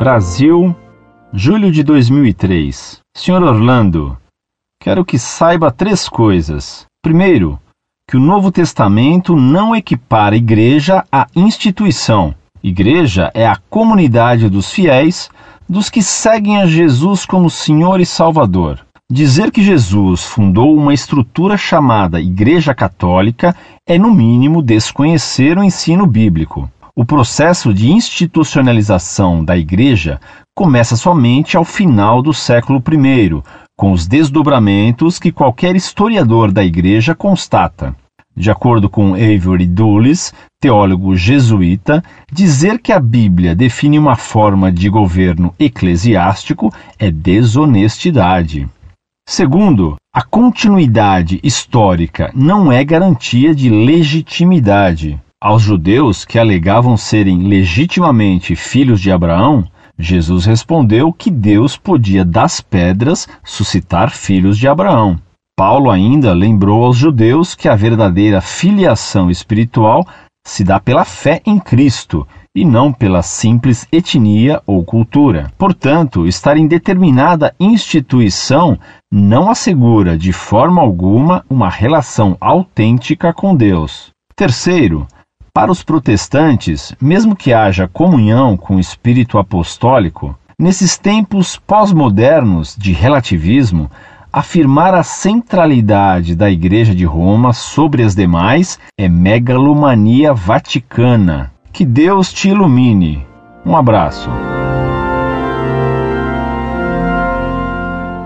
Brasil, julho de 2003. Senhor Orlando, quero que saiba três coisas. Primeiro, que o Novo Testamento não equipara igreja à instituição. Igreja é a comunidade dos fiéis, dos que seguem a Jesus como Senhor e Salvador. Dizer que Jesus fundou uma estrutura chamada Igreja Católica é, no mínimo, desconhecer o ensino bíblico. O processo de institucionalização da Igreja começa somente ao final do século I, com os desdobramentos que qualquer historiador da Igreja constata. De acordo com Avery Dulles, teólogo jesuíta, dizer que a Bíblia define uma forma de governo eclesiástico é desonestidade. Segundo, a continuidade histórica não é garantia de legitimidade. Aos judeus que alegavam serem legitimamente filhos de Abraão, Jesus respondeu que Deus podia das pedras suscitar filhos de Abraão. Paulo ainda lembrou aos judeus que a verdadeira filiação espiritual se dá pela fé em Cristo e não pela simples etnia ou cultura. Portanto, estar em determinada instituição não assegura de forma alguma uma relação autêntica com Deus. Terceiro, para os protestantes, mesmo que haja comunhão com o espírito apostólico, nesses tempos pós-modernos de relativismo, afirmar a centralidade da Igreja de Roma sobre as demais é megalomania vaticana. Que Deus te ilumine. Um abraço.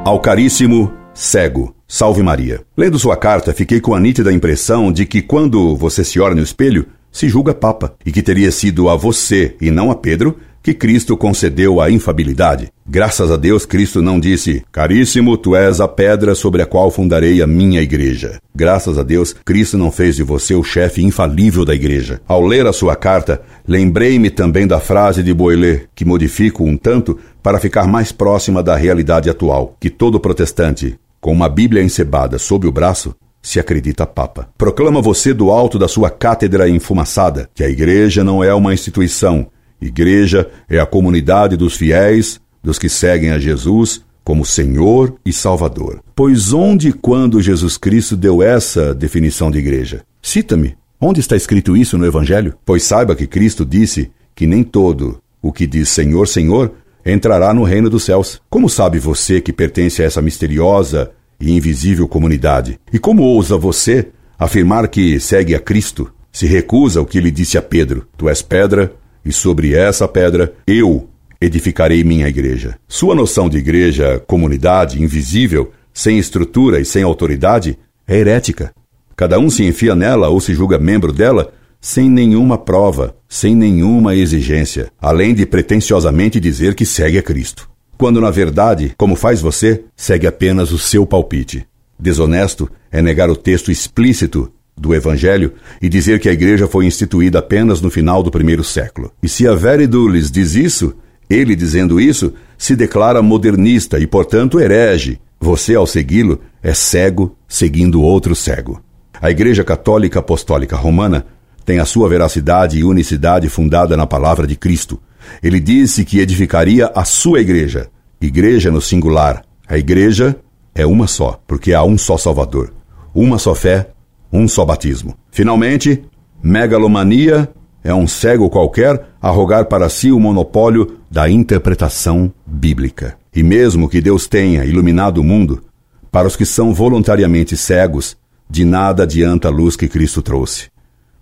Ao caríssimo cego, salve Maria. Lendo sua carta, fiquei com a nítida impressão de que quando você se olha no espelho, se julga Papa, e que teria sido a você e não a Pedro que Cristo concedeu a infabilidade. Graças a Deus, Cristo não disse: Caríssimo, tu és a pedra sobre a qual fundarei a minha igreja. Graças a Deus, Cristo não fez de você o chefe infalível da igreja. Ao ler a sua carta, lembrei-me também da frase de Boilet, que modifico um tanto para ficar mais próxima da realidade atual: que todo protestante, com uma Bíblia encebada sob o braço, se acredita Papa. Proclama você do alto da sua cátedra enfumaçada que a Igreja não é uma instituição. Igreja é a comunidade dos fiéis, dos que seguem a Jesus como Senhor e Salvador. Pois onde e quando Jesus Cristo deu essa definição de igreja? Cita-me. Onde está escrito isso no Evangelho? Pois saiba que Cristo disse que nem todo o que diz Senhor, Senhor entrará no reino dos céus. Como sabe você que pertence a essa misteriosa e invisível comunidade. E como ousa você afirmar que segue a Cristo, se recusa o que ele disse a Pedro: Tu és pedra, e sobre essa pedra eu edificarei minha igreja. Sua noção de igreja, comunidade invisível, sem estrutura e sem autoridade, é herética. Cada um se enfia nela ou se julga membro dela sem nenhuma prova, sem nenhuma exigência, além de pretensiosamente dizer que segue a Cristo quando na verdade, como faz você, segue apenas o seu palpite. Desonesto é negar o texto explícito do Evangelho e dizer que a igreja foi instituída apenas no final do primeiro século. E se a Veridulis diz isso, ele dizendo isso, se declara modernista e, portanto, herege. Você, ao segui-lo, é cego seguindo outro cego. A Igreja Católica Apostólica Romana tem a sua veracidade e unicidade fundada na palavra de Cristo. Ele disse que edificaria a sua igreja. Igreja no singular. A igreja é uma só, porque há um só Salvador, uma só fé, um só batismo. Finalmente, megalomania é um cego qualquer a rogar para si o monopólio da interpretação bíblica. E mesmo que Deus tenha iluminado o mundo, para os que são voluntariamente cegos, de nada adianta a luz que Cristo trouxe.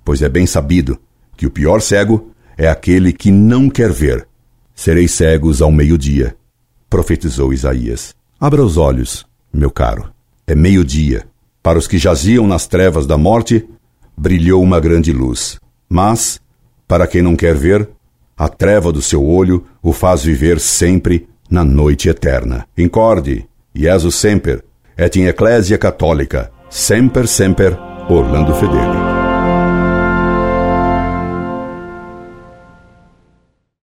Pois é bem sabido que o pior cego é aquele que não quer ver. Sereis cegos ao meio-dia, profetizou Isaías. Abra os olhos, meu caro. É meio-dia. Para os que jaziam nas trevas da morte, brilhou uma grande luz. Mas, para quem não quer ver, a treva do seu olho o faz viver sempre na noite eterna. Incorde, Jesus semper, et in ecclesia católica, semper semper, Orlando Fedeli.